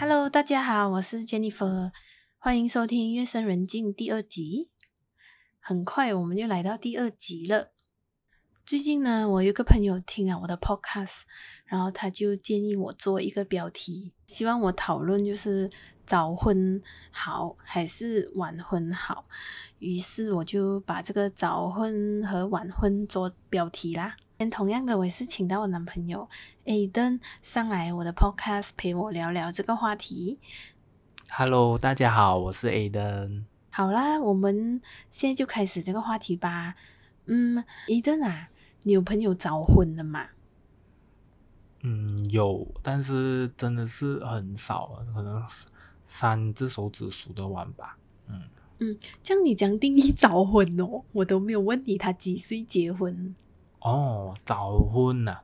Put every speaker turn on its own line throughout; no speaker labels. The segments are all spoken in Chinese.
Hello，大家好，我是 Jennifer，欢迎收听《夜深人静》第二集。很快我们就来到第二集了。最近呢，我有个朋友听了我的 Podcast，然后他就建议我做一个标题，希望我讨论就是早婚好还是晚婚好。于是我就把这个早婚和晚婚做标题啦。同样的，我也是请到我男朋友 Aden 上来我的 Podcast 陪我聊聊这个话题。
Hello，大家好，我是 Aden。
好啦，我们现在就开始这个话题吧。嗯，Aden 啊，你有朋友早婚的吗？
嗯，有，但是真的是很少，可能三只手指数得完吧。嗯
嗯，这样你讲定义早婚哦，我都没有问你他几岁结婚。
哦，早婚呐、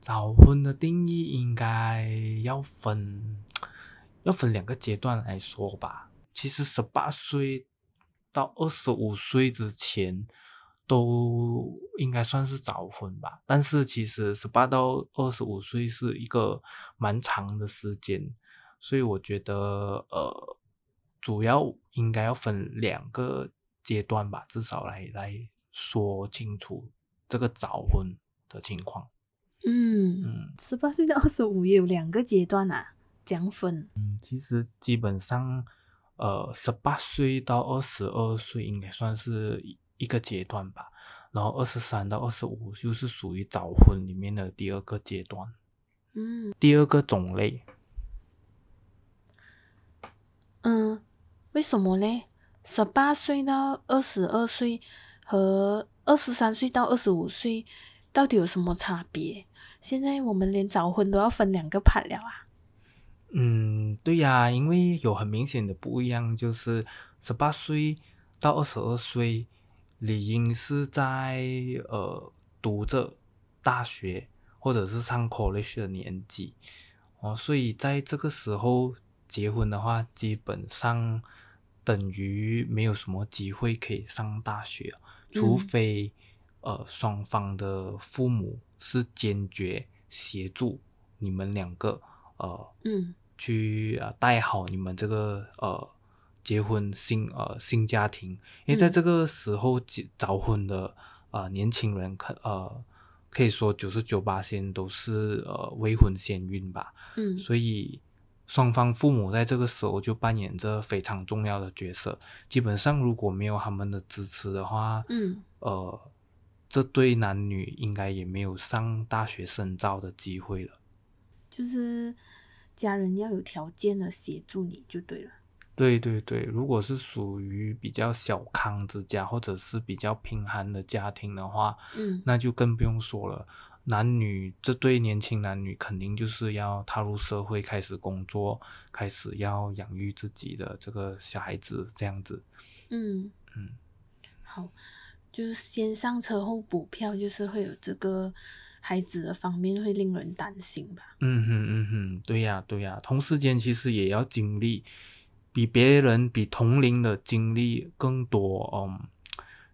早婚的定义应该要分 要分两个阶段来说吧。其实十八岁到二十五岁之前都应该算是早婚吧，但是其实十八到二十五岁是一个蛮长的时间，所以我觉得呃，主要应该要分两个阶段吧，至少来来说清楚。这个早婚的情况。
嗯，
嗯
十八岁到二十五也有两个阶段啊，这样分。
嗯，其实基本上，呃，十八岁到二十二岁应该算是一一个阶段吧，然后二十三到二十五就是属于早婚里面的第二个阶段，
嗯
第二个种类。
嗯，为什么嘞？十八岁到二十二岁和二十三岁到二十五岁到底有什么差别？现在我们连早婚都要分两个 part 了啊。
嗯，对呀，因为有很明显的不一样，就是十八岁到二十二岁，理应是在呃读着大学或者是上 college 的年纪哦，所以在这个时候结婚的话，基本上等于没有什么机会可以上大学，除
嗯。
非、呃双方的父母是坚决协助你们两个呃
嗯。
去啊带好你们这个呃结婚新呃新家庭，因为在
嗯。
这个时候结早婚的呃年轻人可呃可以说九十九八先都是呃未婚先孕吧，
嗯。
所以双方父母在这个时候就扮演着非常重要的角色。基本上如果没有他们的支持的话，
嗯
呃，这对男女应该也没有上大学深造的机会了。
就是家人要有条件的协助你就对了。
对对对，如果是属于比较小康之家，或者是比较贫寒的家庭的话，
嗯
那就更不用说了。男女这对年轻男女肯定就是要踏入社会，开始工作，开始要养育自己的这个小孩子，这样子。
嗯
嗯，
好，就是先上车后补票，就是会有这个孩子的方面会令人担心吧。
嗯哼嗯哼，对呀对呀，同时间其实也要经历比别人比同龄的经历更多，嗯，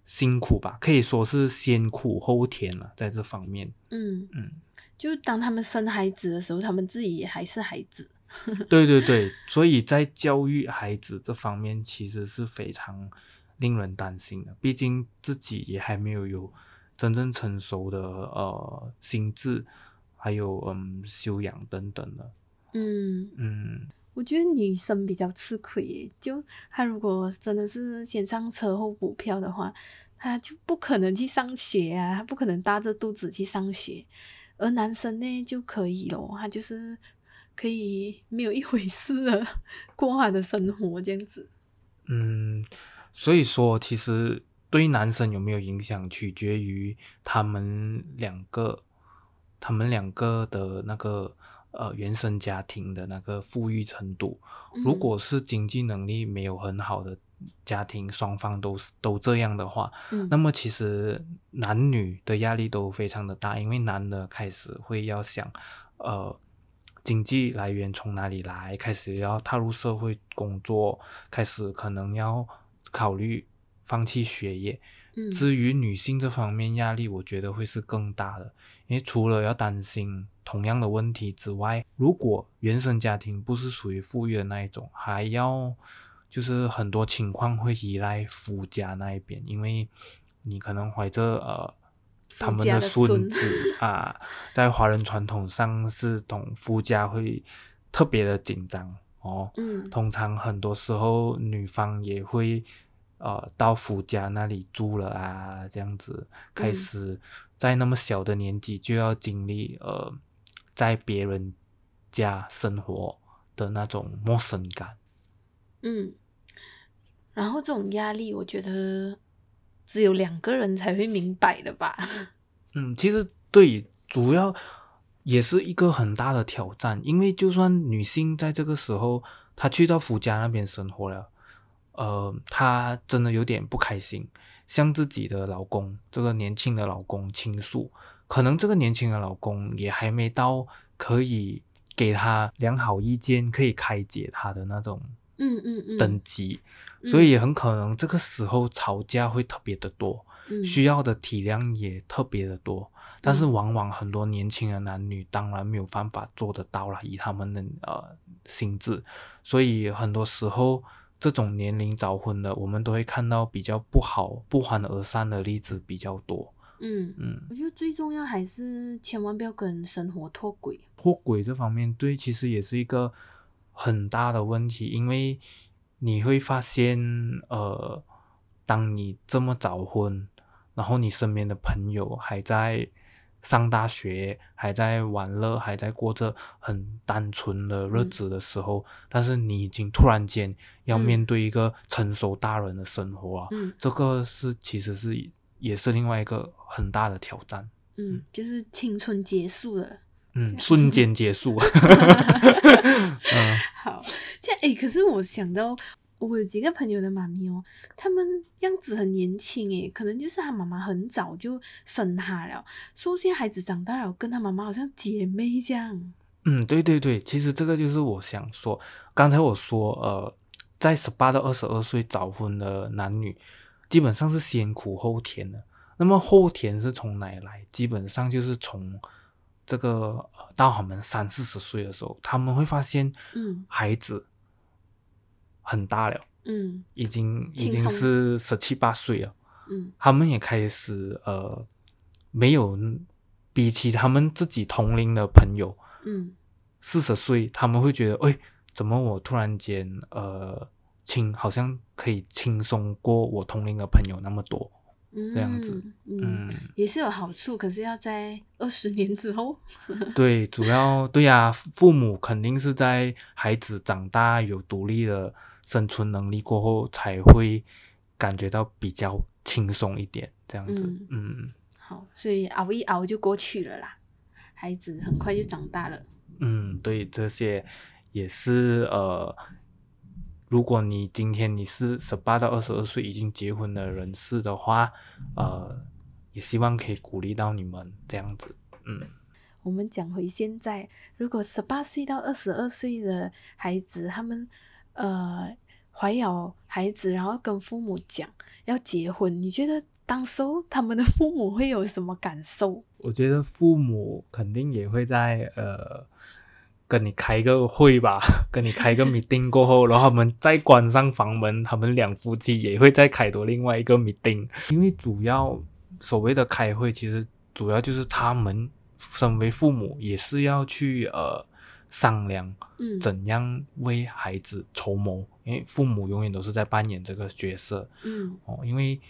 辛苦吧，可以说是先苦后甜了，在这方面。
嗯，
嗯，
就当他们生孩子的时候，他们自己也还是孩子。
对对对，所以在教育孩子这方面，其实是非常令人担心的。毕竟自己也还没有有真正成熟的呃心智，还有嗯修养等等的。
嗯，
嗯
我觉得女生比较吃亏，就她如果真的是先上车后补票的话，她就不可能去上学啊，她不可能大着肚子去上学。而男生呢就可以咯，他就是可以没有一回事的过他的生活这样子。
嗯，所以说其实对男生有没有影响，取决于他们两个，他们两个的那个呃原生家庭的那个富裕程度。如
嗯
果是经济能力没有很好的家庭，双方都是都这样的话，
嗯
那么其实男女的压力都非常的大，因为男的开始会要想，呃，经济来源从哪里来，开始要踏入社会工作，开始可能要考虑放弃学业，
嗯。
至于女性这方面压力，我觉得会是更大的，因为除了要担心同样的问题之外，如果原生家庭不是属于富裕的那一种，还要就是很多情况会依赖夫家那一边，因为你可能怀着呃他们
的
孙
孙
子啊，在华人传统上是同夫家会特别的紧张哦。
嗯。
通常很多时候女方也会呃到夫家那里住了啊，这样子开
嗯
始在那么小的年纪就要经历呃在别人家生活的那种陌生感。
嗯，然后这种压力，我觉得只有两个人才会明白的吧。
嗯，其实对，主要也是一个很大的挑战，因为就算女性在这个时候她去到夫家那边生活了，呃，她真的有点不开心，向自己的老公这个年轻的老公倾诉，可能这个年轻的老公也还没到可以给她良好意见，可以开解她的那种
嗯嗯嗯，
等级，
嗯。
所以也很可能这个时候吵架会特别的多。
嗯。
需要的体谅也特别的多，但是
嗯。
往往很多年轻的男女当然没有办法做得到了，以他们的呃心智，所以很多时候这种年龄早婚的，我们都会看到比较不好、不欢而散的例子比较多。
嗯，
嗯，
我觉得最重要还是千万不要跟生活脱轨。
脱轨这方面，对，其实也是一个很大的问题，因为你会发现，呃，当你这么早婚，然后你身边的朋友还在上大学，还在玩乐，还在过着很单纯的日子的时候，但是你已经突然间要
嗯
面对一个成熟大人的生活啊，
嗯
这个是其实是也是另外一个很大的挑战。
嗯，就是青春结束了。
嗯，瞬间结束。嗯
好，这样诶，可是我想到，我有几个朋友的妈咪哦，他们样子很年轻诶，可能就是他妈妈很早就生他了，所以现在孩子长大了，跟他妈妈好像姐妹这样。
嗯，对对对，其实这个就是我想说，刚才我说，呃，在十八到二十二岁早婚的男女，基本上是先苦后甜的。那么后甜是从哪里来？基本上就是从这个呃到他们三四十岁的时候，他们会发现，
嗯
孩子很大了，
嗯。
已经已经是十七八岁了。
嗯。
他们也开始呃，没有比起他们自己同龄的朋友，
嗯。
四十岁，他们会觉得，哎，怎么我突然间呃轻，好像可以轻松过我同龄的朋友那么多，
嗯，
这样子
嗯，
嗯，
也是有好处，可是要在 二十年之后。
对，主要对呀、父母肯定是在孩子长大有独立的生存能力过后，才会感觉到比较轻松一点，这样子，
嗯
嗯
好，所以熬一熬就过去了啦，孩子很快就长大了。
嗯，对，这些也是呃，如果你今天你是十八到二十二岁已经结婚的人士的话，呃，也希望可以鼓励到你们这样子。嗯
我们讲回现在，如果十八岁到二十二岁的孩子，他们呃怀有孩子，然后跟父母讲要结婚，你觉得当时候他们的父母会有什么感受？
我觉得父母肯定也会在呃跟你开个会吧，跟你开个 meeting 过后，然后他们再关上房门，他们两夫妻也会再开多另外一个 meeting，因为主要所谓的开会，其实主要就是他们身为父母也是要去呃商量
嗯。
怎样为孩子筹谋，因为父母永远都是在扮演这个角色，
嗯。
哦，因为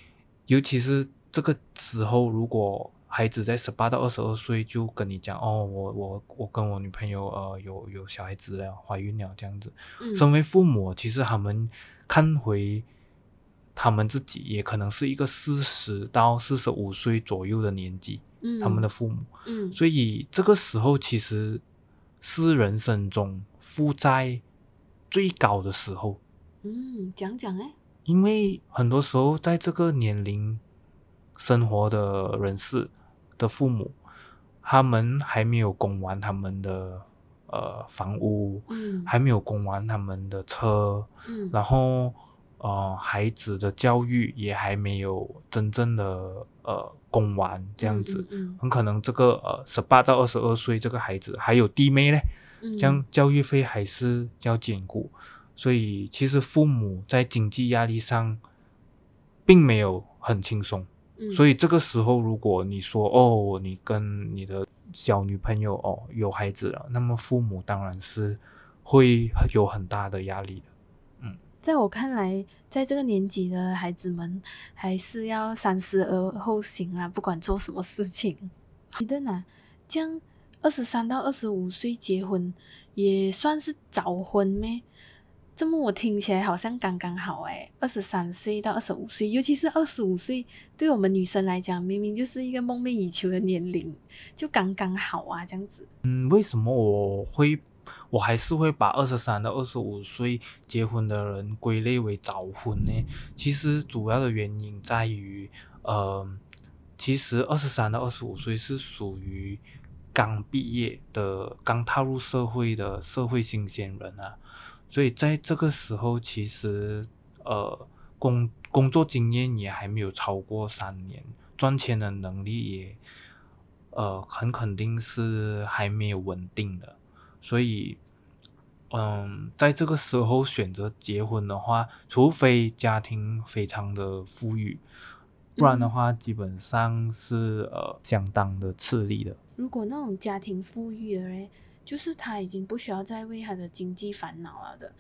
尤其是这个时候，如果孩子在十八到二十二岁就跟你讲，哦，我我我跟我女朋友呃有有小孩子了，怀孕了这样子，
嗯。
身为父母，其实他们看回他们自己，也可能是一个四十到四十五岁左右的年纪，
嗯。
他们的父母，
嗯。
所以这个时候其实是人生中负债最高的时候。
嗯讲讲哎，
因为很多时候在这个年龄生活的人士的父母，他们还没有供完他们的呃房屋，
嗯。
还没有供完他们的车，
嗯。
然后呃孩子的教育也还没有真正的呃供完这样子，
嗯
很可能这个呃十八到二十二岁这个孩子还有弟妹嘞，
嗯，
这样教育费还是要兼顾，所以其实父母在经济压力上并没有很轻松。
嗯，
所
以
以这个时候，如果你说哦，你跟你的小女朋友哦有孩子了，那么父母当然是会有很大的压力的。
在我看来，在这个年纪的孩子们还是要三思而后行啦，不管做什么事情。你的呢？这样二十三到二十五岁结婚也算是早婚咩？这么我听起来好像刚刚好诶，二十三岁到二十五岁，尤其是二十五岁，对我们女生来讲，明明就是一个梦寐以求的年龄，就刚刚好啊，这样子。
嗯，为什么我会，我还是会把二十三到二十五岁结婚的人归类为早婚呢？其实主要的原因在于，呃，其实二十三到二十五岁是属于刚毕业的、刚踏入社会的社会新鲜人啊，所以在这个时候，其实呃工工作经验也还没有超过三年，赚钱的能力也呃很肯定是还没有稳定的，所以嗯，在这个时候选择结婚的话，除非家庭非常的富裕，不然的话，基本上是呃相当的吃力的。
如果那种家庭富裕的人，就是他已经不需要再为他的经济烦恼了的，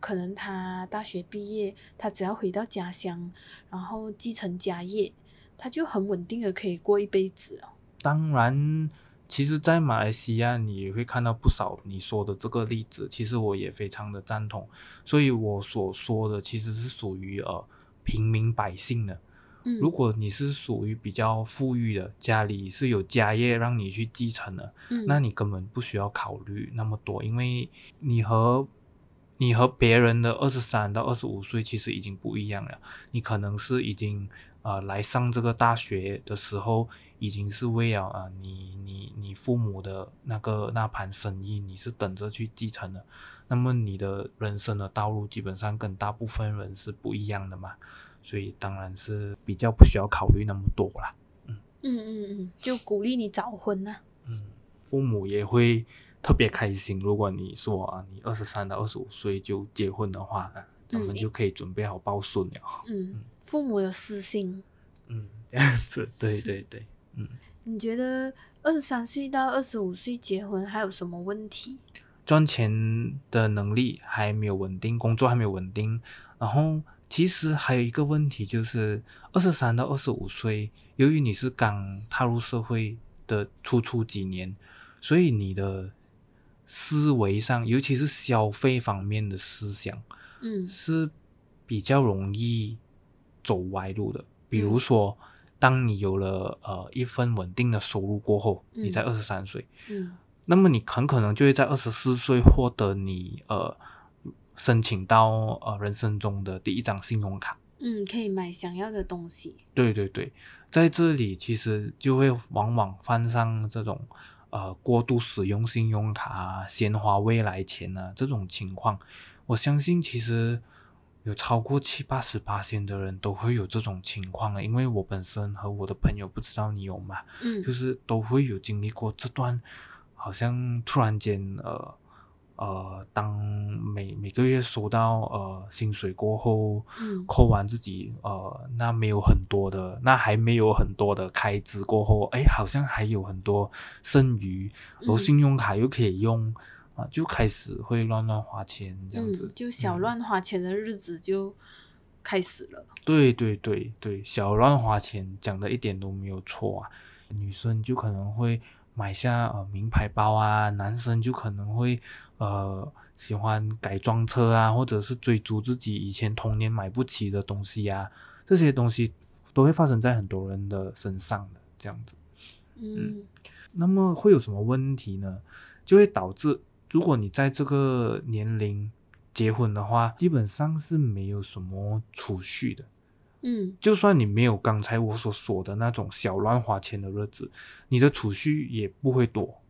可能他大学毕业，他只要回到家乡，然后继承家业，他就很稳定的可以过一辈子哦。
当然，其实，在马来西亚你也会看到不少你说的这个例子，其实我也非常的赞同。所以我所说的其实是属于呃平民百姓的。
嗯，
如果你是属于比较富裕的，家里是有家业让你去继承的，
嗯
那你根本不需要考虑那么多，因为你和你和别人的二十三到二十五岁其实已经不一样了。你可能是已经呃来上这个大学的时候，已经是为了啊、呃、你你你父母的那个那盘生意，你是等着去继承的。那么你的人生的道路基本上跟大部分人是不一样的嘛，所以当然是比较不需要考虑那么多啦。
嗯嗯嗯嗯，就鼓励你早婚呐、
嗯，父母也会特别开心。如果你说啊，你二十三到二十五岁就结婚的话，啊他们
嗯
就可以准备好抱孙了。
嗯，父母有私心。
嗯，这样子，对对对，嗯，
你觉得二十三岁到二十五岁结婚还有什么问题？
赚钱的能力还没有稳定，工作还没有稳定，然后其实还有一个问题就是，二十三到二十五岁，由于你是刚踏入社会的初初几年，所以你的思维上，尤其是消费方面的思想，
嗯
是比较容易走歪路的。比如
嗯
说，当你有了呃一份稳定的收入过后，你才
嗯
二十三岁，
嗯
那么你很可能就会在二十四岁获得你呃申请到呃人生中的第一张信用卡。
嗯，可以买想要的东西。
对对对，在这里其实就会往往犯上这种呃过度使用信用卡啊、先花未来钱啊这种情况。我相信其实有超过七八十八线的人都会有这种情况的，因为我本身和我的朋友不知道你有吗？
嗯
就是都会有经历过这段，好像突然间呃呃，当每每个月收到呃薪水过后，
嗯
扣完自己呃那没有很多的，那还没有很多的开支过后，哎，好像还有很多剩余，然后
嗯
信用卡又可以用啊、就开始会乱乱花钱这样子
嗯，，就小
嗯
乱花钱的日子就开始了。
对对对对，小乱花钱讲的一点都没有错啊。女生就可能会买下呃名牌包啊，男生就可能会呃喜欢改装车啊，或者是追逐自己以前童年买不起的东西啊，这些东西都会发生在很多人的身上的这样子。
嗯
那么会有什么问题呢？就会导致，如果你在这个年龄结婚的话，基本上是没有什么储蓄的。
嗯
就算你没有刚才我所说的那种小乱花钱的日子，你的储蓄也不会多。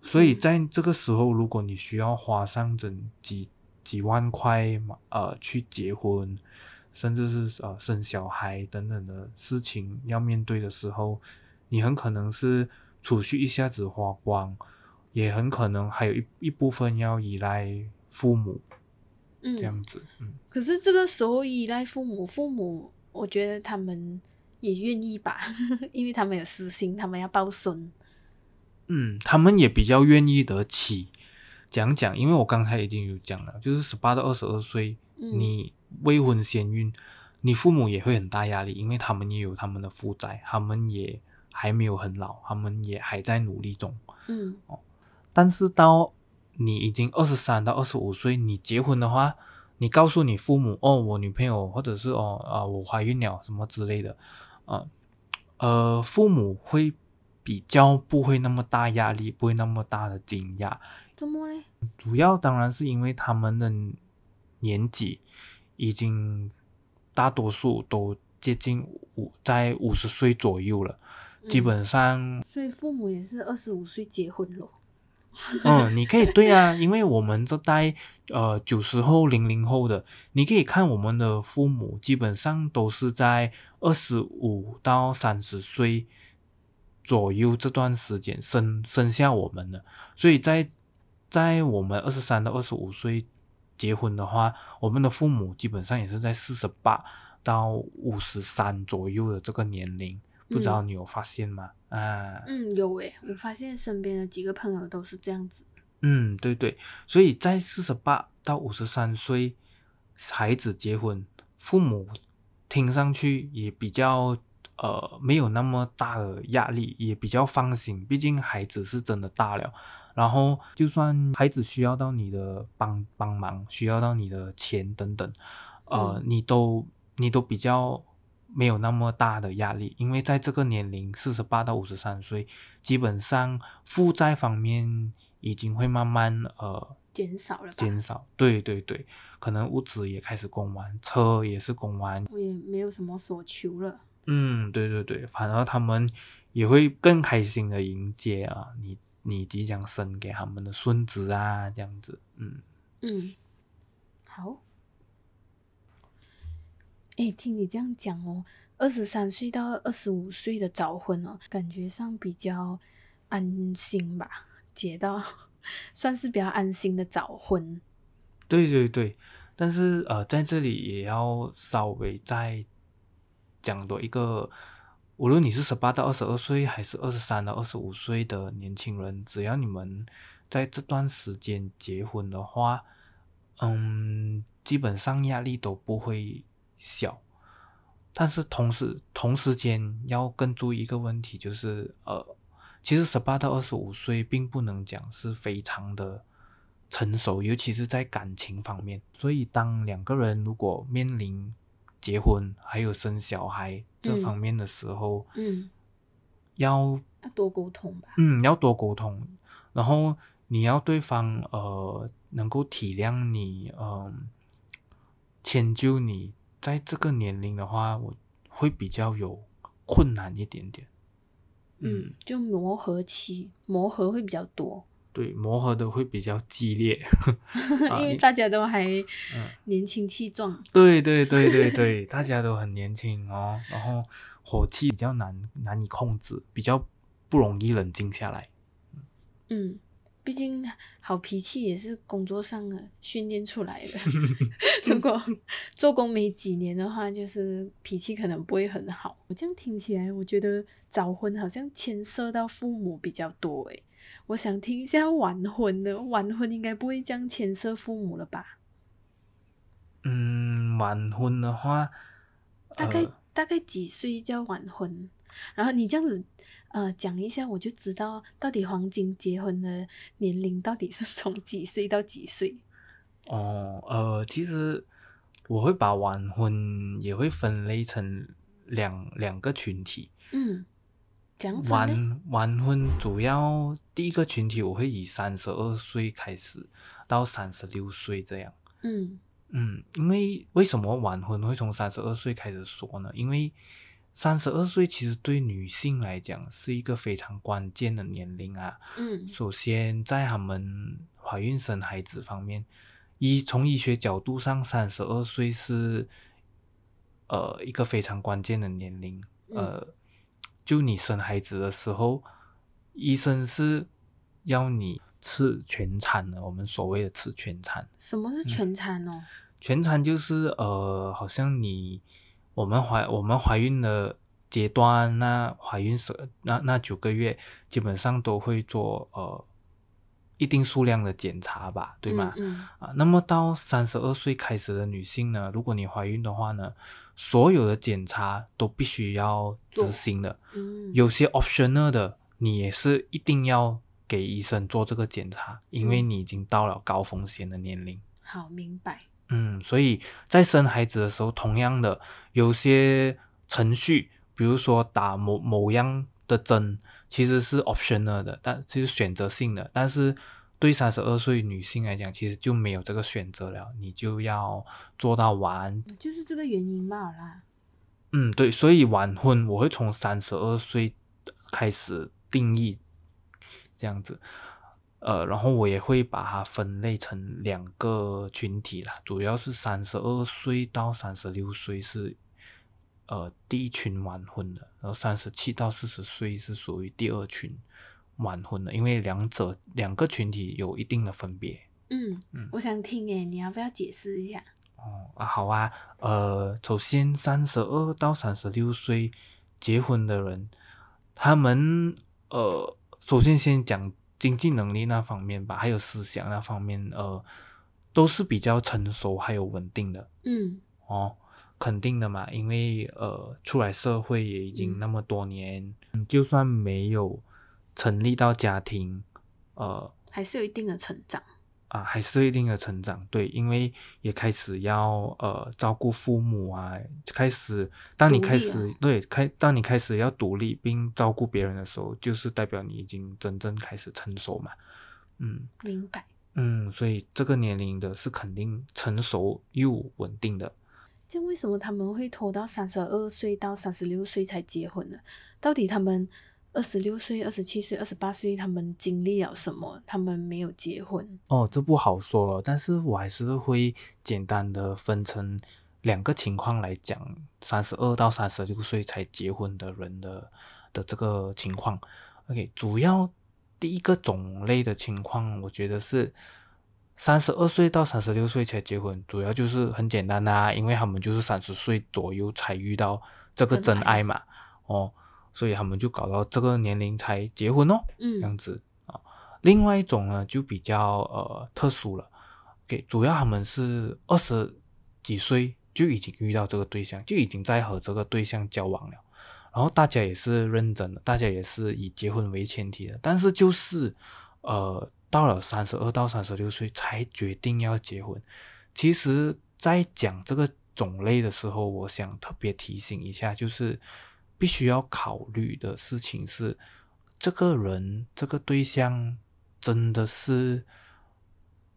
所以
嗯
在这个时候，如果你需要花上整几几几万块嘛，呃，去结婚，甚至是呃生小孩等等的事情要面对的时候，你很可能是储蓄一下子花光，也很可能还有一一部分要依赖父母，
嗯，
这样子，嗯。
可是这个时候依赖父母，父母我觉得他们也愿意吧，因为他们有私心，他们要抱孙。
嗯，他们也比较愿意得起讲讲，因为我刚才已经有讲了，就是十八到二十二岁，
嗯
你未婚先孕，你父母也会很大压力，因为他们也有他们的负债，他们也还没有很老，他们也还在努力中。
嗯
但是到你已经二十三到二十五岁，你结婚的话，你告诉你父母哦，我女朋友或者是哦啊、我怀孕了什么之类的，啊呃，父母会比较不会那么大压力，不会那么大的惊讶。
怎么嘞？
主要当然是因为他们的年纪已经大多数都接近五在五十岁左右了，基
嗯
本上
所以父母也是二十五岁结婚咯。
嗯，你可以对啊，因为我们这代呃九十后、零零后的，你可以看我们的父母，基本上都是在二十五到三十岁左右这段时间生生下我们的，所以在在我们二十三到二十五岁结婚的话，我们的父母基本上也是在四十八到五十三左右的这个年龄，不知道你有发现吗？啊，
嗯，有诶，我发现身边的几个朋友都是这样子。
嗯，对对，所以在四十八到五十三岁，孩子结婚，父母听上去也比较呃没有那么大的压力，也比较放心，毕竟孩子是真的大了。然后，就算孩子需要到你的帮帮忙，需要到你的钱等等，呃，
嗯
你都你都比较没有那么大的压力，因为在这个年龄，四十八到五十三岁，基本上负债方面已经会慢慢呃
减少了吧？
减少。对对对，可能屋子也开始供完，车也是供完。
我也没有什么所求了。
嗯，对对对，反而他们也会更开心的迎接啊，你你即将生给他们的孙子啊，这样子。嗯。
嗯，好。诶，听你这样讲哦，二十三岁到二十五岁的早婚哦，感觉上比较安心吧，结到 算是比较安心的早婚。
对对对，但是呃，在这里也要稍微再讲多一个，无论你是十八到二十二岁，还是二十三到二十五岁的年轻人，只要你们在这段时间结婚的话，嗯，基本上压力都不会小。但是同时同时间要更注意一个问题，就是呃，其实十八到二十五岁并不能讲是非常的成熟，尤其是在感情方面。所以，当两个人如果面临结婚还有生小孩这
嗯
方面的时候，
嗯，
要
要多沟通吧。
嗯要多沟通，然后你要对方呃能够体谅你，嗯、迁就你，在这个年龄的话，我会比较有困难一点点。
嗯，就磨合期，磨合会比较多，
对，磨合的会比较激烈。啊
因为大家都还
嗯
年轻气壮。
对对对对对，大家都很年轻哦，然后火气比较难难以控制，比较不容易冷静下来。
嗯，毕竟好脾气也是工作上的训练出来的。如果做工没几年的话，就是脾气可能不会很好。我这样听起来，我觉得早婚好像牵涉到父母比较多诶。我想听一下晚婚的，晚婚应该不会这样牵涉父母了吧？
嗯，晚婚的话，
大概、
呃
大概几岁叫晚婚？然后你这样子呃讲一下，我就知道到底黄金结婚的年龄到底是 从几岁到几岁。
哦，呃，其实我会把晚婚也会分类成两两个群体。
嗯，这样分呢？
晚晚婚主要第一个群体，我会以三十二岁开始到三十六岁这样。
嗯
嗯，因为为什么晚婚会从三十二岁开始说呢？因为三十二岁其实对女性来讲是一个非常关键的年龄啊。
嗯
首先，在她们怀孕生孩子方面，医从医学角度上，三十二岁是呃一个非常关键的年龄。呃，就你生孩子的时候，医生是要你吃全餐的。我们所谓的吃全餐，
什么是全餐哦？
全餐就是呃，好像你我们怀我们怀孕的阶段，那怀孕时那那九个月，基本上都会做呃。一定数量的检查吧，对吗？啊，那么到三十二岁开始的女性呢，如果你怀孕的话呢，所有的检查都必须要执行的。嗯，有些 optional 的，你也是一定要给医生做这个检查，因为你已经到了高风险的年龄。
好，明白。
嗯，所以在生孩子的时候，同样的，有些程序，比如说打某某样的针。其实是 optional 的，但其实选择性的。但是对三十二岁女性来讲，其实就没有这个选择了，你就要做到完。
就是这个原因嘛啦。
嗯，对，所以晚婚我会从三十二岁开始定义这样子，呃，然后我也会把它分类成两个群体啦，主要是三十二岁到三十六岁是。呃，第一群晚婚的，然后三十七到四十岁是属于第二群晚婚的，因为两者两个群体有一定的分别。
嗯嗯，我想听诶，你要不要解释一下？
哦啊，好啊。呃，首先三十二到三十六岁结婚的人，他们呃，首先先讲经济能力那方面吧，还有思想那方面，呃，都是比较成熟还有稳定的。
嗯
哦。肯定的嘛，因为呃，出来社会也已经那么多年，就算没有成立到家庭，呃，
还是有一定的成长
啊，还是有一定的成长。对，因为也开始要呃照顾父母啊，开始当你开始对开，当你开始要独立并照顾别人的时候，就是代表你已经真正开始成熟嘛。嗯，
明白。
嗯，所以这个年龄的是肯定成熟又稳定的。
这为什么他们会拖到三十二岁到三十六岁才结婚呢？到底他们二十六岁、二十七岁、二十八岁，他们经历了什么？他们没有结婚？
哦，这不好说了，但是我还是会简单的分成两个情况来讲：三十二到三十六岁才结婚的人的的这个情况。OK，主要第一个种类的情况，我觉得是。三十二岁到三十六岁才结婚，主要就是很简单的，因为他们就是三十岁左右才遇到这个真爱嘛，哦，所以他们就搞到这个年龄才结婚哦，嗯，这样子啊。另外一种呢，就比较呃特殊了，给主要他们是二十几岁就已经遇到这个对象，就已经在和这个对象交往了，然后大家也是认真的，大家也是以结婚为前提的，但是就是呃。到了三十二到三十六岁才决定要结婚。其实，在讲这个种类的时候，我想特别提醒一下，就是必须要考虑的事情是，这个人、这个对象真的是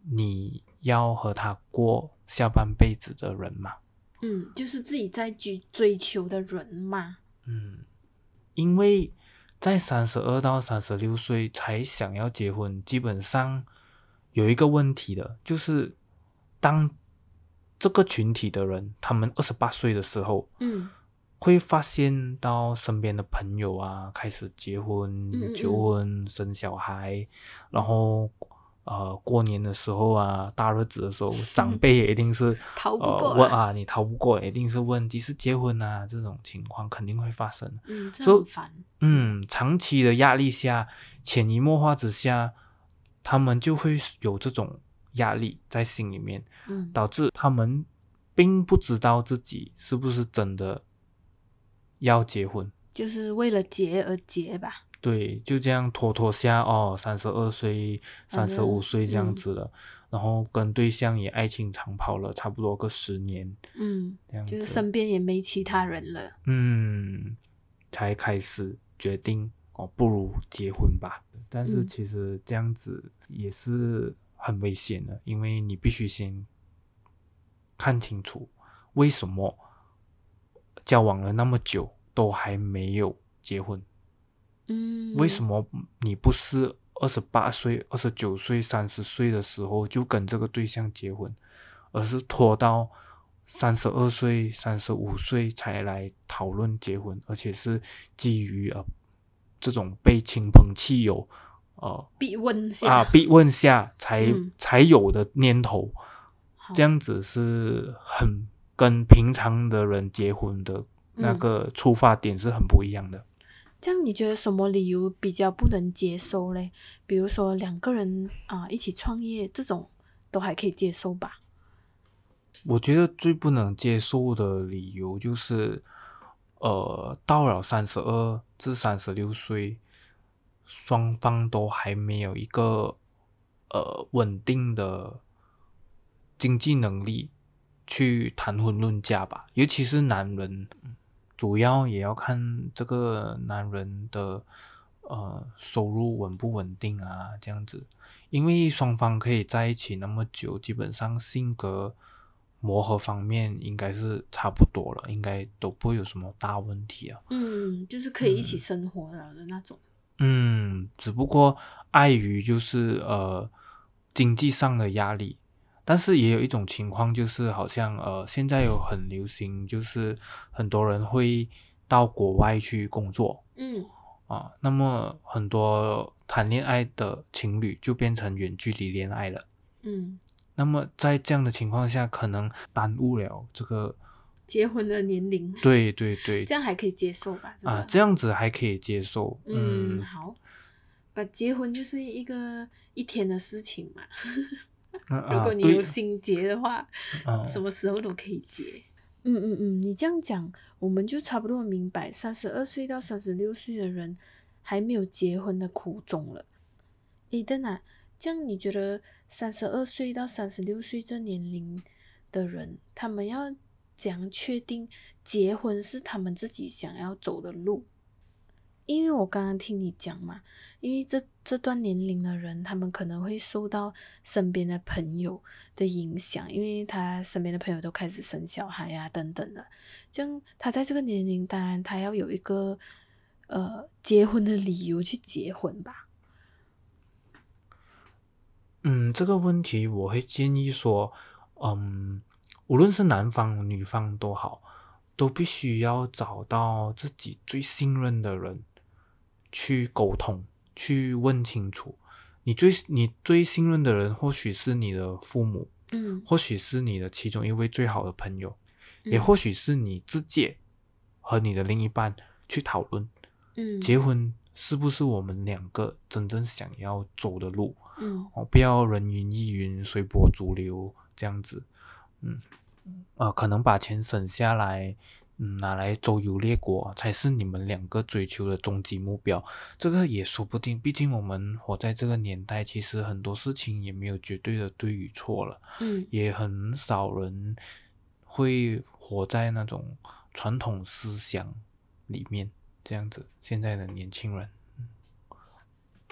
你要和他过下半辈子的人吗？
嗯，就是自己在追追求的人吗？
嗯，因为。在三十二到三十六岁才想要结婚，基本上有一个问题的，就是当这个群体的人，他们二十八岁的时候，
嗯，
会发现到身边的朋友啊，开始结婚、求婚、生小孩，然后。呃，过年的时候啊，大日子的时候，长辈也一定是
呃
问啊，你逃不过，一定是问几时结婚啊？这种情况肯定会发生。
嗯，这烦。
嗯，长期的压力下，潜移默化之下，他们就会有这种压力在心里面，
嗯，
导致他们并不知道自己是不是真的要结婚，
就是为了结而结吧。
对，就这样拖拖下哦，三十二岁、三十五岁这样子了，然后跟对象也爱情长跑了差不多个十年，
嗯，
这样
就是身边也没其他人了，
嗯，才开始决定哦，不如结婚吧。但是其实这样子也是很危险的，因为你必须先看清楚为什么交往了那么久都还没有结婚。
嗯，
为什么你不是二十八岁、二十九岁、三十岁的时候就跟这个对象结婚，而是拖到三十二岁、三十五岁才来讨论结婚，而且是基于呃这种被亲朋戚友呃
逼问下
啊逼问下才、
嗯
才有的念头，这样子是很跟平常的人结婚的那
嗯
个出发点是很不一样的。
这样你觉得什么理由比较不能接受嘞？比如说两个人啊、一起创业这种都还可以接受吧？
我觉得最不能接受的理由就是，呃，到了三十二至三十六岁，双方都还没有一个呃稳定的经济能力去谈婚论嫁吧。尤其是男人，主要也要看这个男人的呃收入稳不稳定啊，这样子。因为双方可以在一起那么久，基本上性格磨合方面应该是差不多了，应该都不会有什么大问题啊。
嗯，就是可以一起生活了的那种。
嗯，只不过碍于就是呃经济上的压力，但是也有一种情况就是好像呃现在有很流行，就是很多人会到国外去工作
嗯
啊，那么很多谈恋爱的情侣就变成远距离恋爱了。
嗯，
那么在这样的情况下，可能耽误了这个，
结婚的年龄，
对对对
这样还可以接受吧？
啊，这样子还可以接受。
嗯，
嗯
好。把结婚就是一个一天的事情嘛。
嗯
如果你有心结的话，
嗯
什么时候都可以结。嗯嗯嗯，你这样讲，我们就差不多明白三十二岁到三十六岁的人还没有结婚的苦衷了。诶，邓啊，这样你觉得三十二岁到三十六岁这年龄的人，他们要怎样确定结婚是他们自己想要走的路？因为我刚刚听你讲嘛，因为这这段年龄的人，他们可能会受到身边的朋友的影响，因为他身边的朋友都开始生小孩呀、等等的。这样，他在这个年龄，当然他要有一个呃结婚的理由去结婚吧。
嗯，这个问题我会建议说，嗯，无论是男方女方都好，都必须要找到自己最信任的人去沟通，去问清楚。你最你最信任的人，或许是你的父母，
嗯，
或许是你的其中一位最好的朋友，也
嗯
或许是你自己和你的另一半去讨论，
嗯
结婚是不是我们两个真正想要走的路。
嗯
哦，不要人云亦云、随波逐流这样子，嗯，呃，可能把钱省下来，嗯，拿来周游列国才是你们两个追求的终极目标。这个也说不定，毕竟我们活在这个年代，其实很多事情也没有绝对的对与错了，
嗯
也很少人会活在那种传统思想里面这样子。现在的年轻人。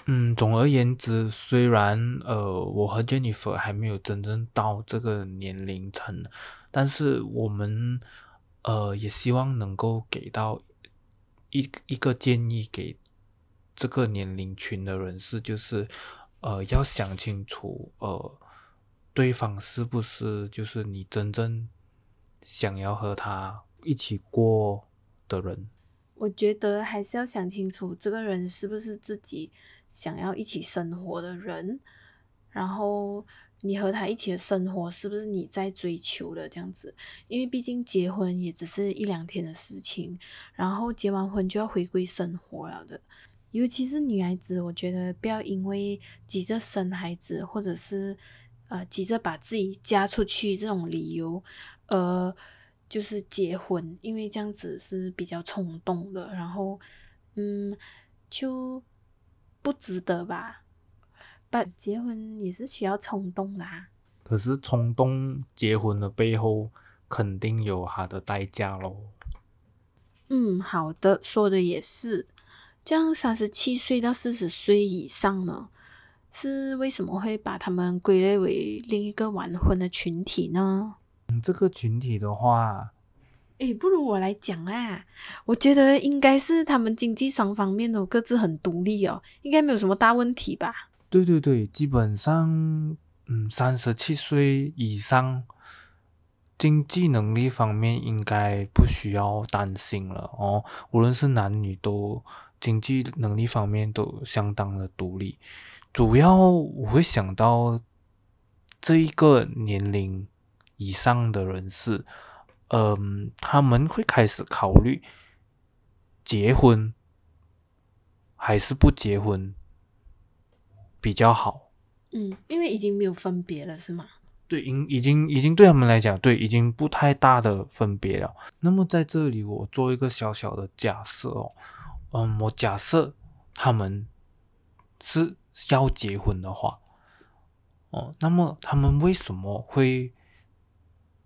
嗯，总而言之，虽然呃，我和 Jennifer 还没有真正到这个年龄层，但是我们呃也希望能够给到一一个建议给这个年龄群的人士，就是呃要想清楚，呃对方是不是就是你真正想要和他一起过的人。
我觉得还是要想清楚，这个人是不是自己想要一起生活的人，然后你和他一起的生活是不是你在追求的这样子？因为毕竟结婚也只是一两天的事情，然后结完婚就要回归生活了的。尤其是女孩子，我觉得不要因为急着生孩子，或者是呃急着把自己嫁出去这种理由，呃。就是结婚，因为这样子是比较冲动的，然后，嗯，就不值得吧？把结婚也是需要冲动的、啊，
可是冲动结婚的背后，肯定有它的代价喽。
嗯，好的，说的也是。这样三十七岁到四十岁以上呢，是为什么会把他们归类为另一个晚婚的群体呢？
嗯，这个群体的话，
诶，不如我来讲啊！我觉得应该是他们经济双方面都各自很独立哦，应该没有什么大问题吧？
对对对，基本上，嗯，三十七岁以上，经济能力方面应该不需要担心了哦。无论是男女，都经济能力方面都相当的独立。主要我会想到这一个年龄以上的人士。嗯，他们会开始考虑结婚还是不结婚比较好。
嗯，因为已经没有分别了，是吗？
对，已已经已经对他们来讲，对，已经不太大的分别了。那么在这里，我做一个小小的假设哦，嗯，我假设他们是要结婚的话，哦，那么他们为什么会？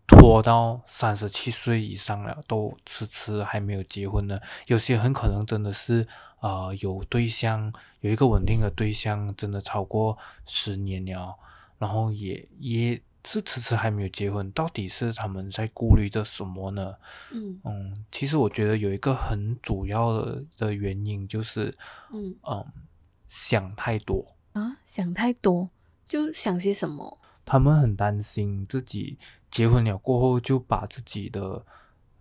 拖到三十七岁以上了，都迟迟还没有结婚呢。有些很可能真的是，呃，有对象，有一个稳定的对象，真的超过十年了，然后也也是迟迟还没有结婚。到底是他们在顾虑着什么呢？
嗯
嗯，其实我觉得有一个很主要的的原因就是，
嗯
嗯，想太多
啊，想太多，就想些什么？
他们很担心自己结婚了过后就把自己的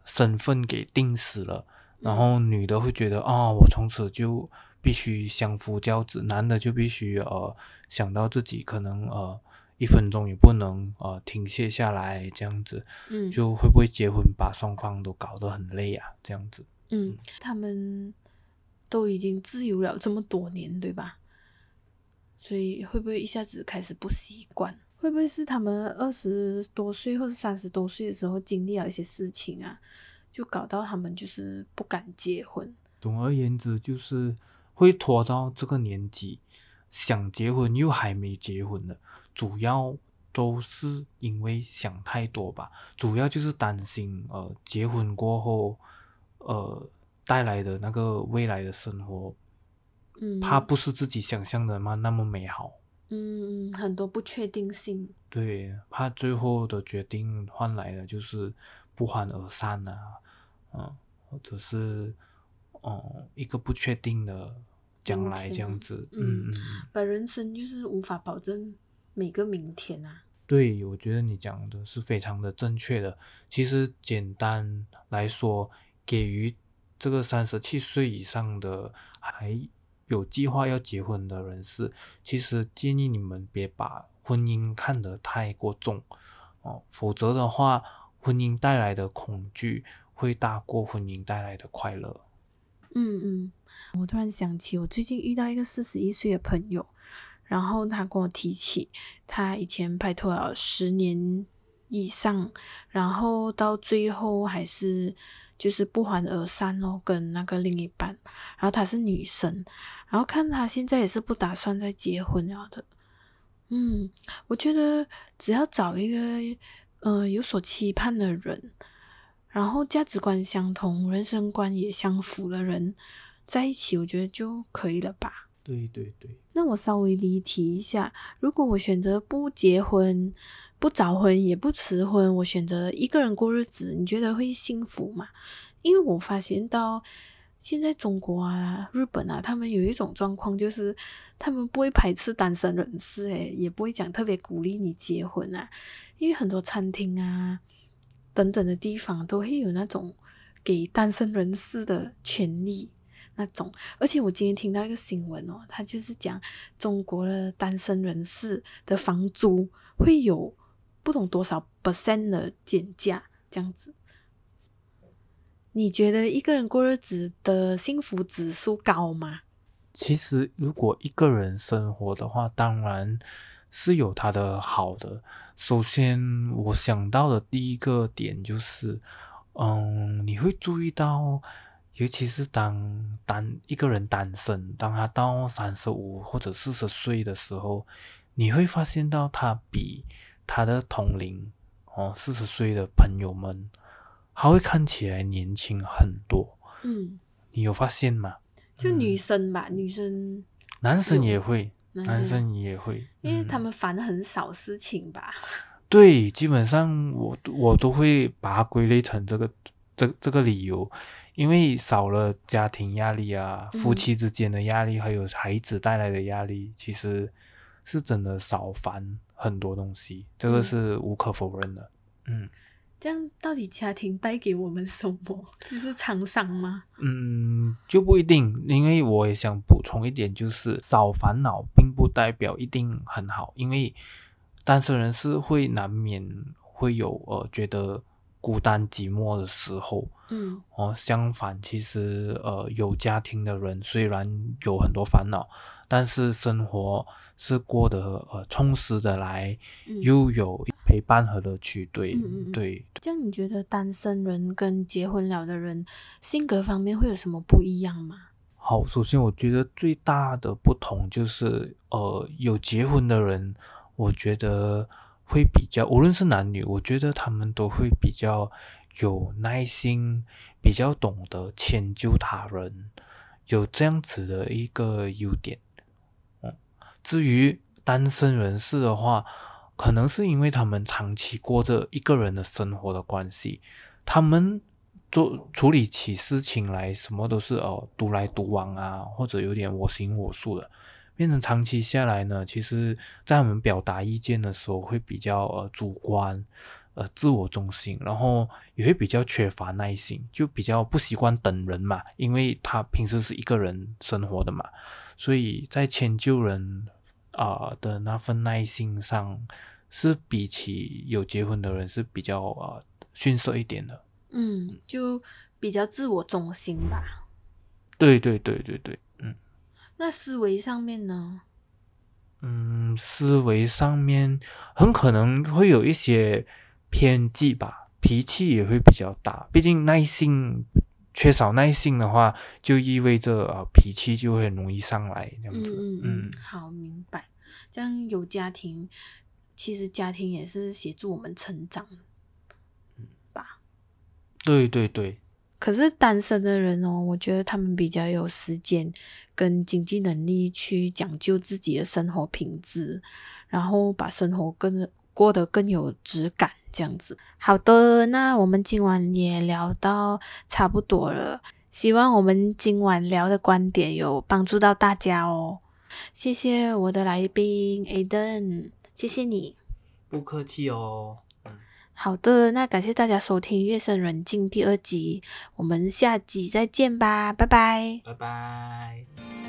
身份给定死了，然后女的会觉得啊，我从此就必须相夫教子，男的就必须呃想到自己可能呃一分钟也不能呃停歇下来，这样子，
嗯，
就会不会结婚把双方都搞得很累啊，这样子，
嗯，他们都已经自由了这么多年，对吧？所以会不会一下子开始不习惯？会不会是他们二十多岁或者三十多岁的时候经历了一些事情啊，就搞到他们就是不敢结婚？
总而言之，就是会拖到这个年纪，想结婚又还没结婚的，主要都是因为想太多吧。主要就是担心，呃，结婚过后，呃，带来的那个未来的生活，
嗯，
怕不是自己想象的嘛那么美好。
嗯，很多不确定性。
对，怕最后的决定换来的就是不欢而散啊，嗯，或者是哦一个不确定的将来这样子。嗯嗯嗯。
把人生就是无法保证每个明天啊。
对，我觉得你讲的是非常的正确的。其实简单来说，给予这个三十七岁以上的还。有计划要结婚的人士，其实建议你们别把婚姻看得太过重哦，否则的话，婚姻带来的恐惧会大过婚姻带来的快乐。
嗯嗯，我突然想起，我最近遇到一个四十一岁的朋友，然后他跟我提起，他以前拍拖了十年以上，然后到最后还是。就是不欢而散哦，跟那个另一半，然后她是女生，然后看她现在也是不打算再结婚了的。嗯，我觉得只要找一个呃有所期盼的人，然后价值观相同、人生观也相符的人在一起，我觉得就可以了吧。
对对对。
那我稍微离题一下，如果我选择不结婚。不早婚也不迟婚，我选择一个人过日子，你觉得会幸福吗？因为我发现到现在中国啊、日本啊，他们有一种状况，就是他们不会排斥单身人士，诶，也不会讲特别鼓励你结婚啊。因为很多餐厅啊等等的地方都会有那种给单身人士的权利那种。而且我今天听到一个新闻哦，他就是讲中国的单身人士的房租会有。不懂多少 percent 的减价这样子，你觉得一个人过日子的幸福指数高吗？
其实，如果一个人生活的话，当然是有它的好的。首先，我想到的第一个点就是，嗯，你会注意到，尤其是当单一个人单身，当他到三十五或者四十岁的时候，你会发现到他比。他的同龄哦，四十岁的朋友们，他会看起来年轻很多。
嗯，
你有发现吗？
就女生吧，女生，
男生也会，男生也会，
因为他们烦很少事情吧。
对，基本上我我都会把它归类成这个这这个理由，因为少了家庭压力啊，夫
嗯
妻之间的压力，还有孩子带来的压力，其实是真的少烦很多东西，这个
嗯
是无可否认的。嗯
这样到底家庭带给我们什么？就是沧桑吗？
嗯，就不一定，因为我也想补充一点，就是少烦恼并不代表一定很好，因为单身人士会难免会有呃觉得孤单寂寞的时候。
嗯
哦，相反，其实呃，有家庭的人虽然有很多烦恼，但是生活是过得呃充实的来，
嗯，
又有陪伴和乐趣。对、
嗯嗯嗯
对，
这样你觉得单身人跟结婚了的人性格方面会有什么不一样吗？
好，首先我觉得最大的不同就是，呃，有结婚的人，我觉得会比较，无论是男女，我觉得他们都会比较有耐心，比较懂得迁就他人，有这样子的一个优点。嗯，至于单身人士的话，可能是因为他们长期过着一个人的生活的关系，他们做处理起事情来，什么都是哦独来独往啊，或者有点我行我素的，变成长期下来呢，其实在我们表达意见的时候会比较呃主观，呃自我中心，然后也会比较缺乏耐心，就比较不习惯等人嘛，因为他平时是一个人生活的嘛，所以在迁就人啊、的那份耐心上，是比起有结婚的人是比较呃逊色一点的。
嗯，就比较自我中心吧。
对对对对对，嗯
那思维上面呢？
嗯，思维上面很可能会有一些偏激吧，脾气也会比较大。毕竟耐性缺少耐性的话，就意味着呃脾气就会很容易上来这样子。
嗯嗯
嗯
嗯，好，明白。这样有家庭，其实家庭也是协助我们成长吧。
对对对，
可是单身的人哦，我觉得他们比较有时间跟经济能力去讲究自己的生活品质，然后把生活更过得更有质感，这样子。好的，那我们今晚也聊到差不多了，希望我们今晚聊的观点有帮助到大家哦。谢谢我的来宾 Aden，谢谢你。
不客气哦。
好的，那感谢大家收听《月深人静》第二集，我们下集再见吧，拜拜。
拜拜。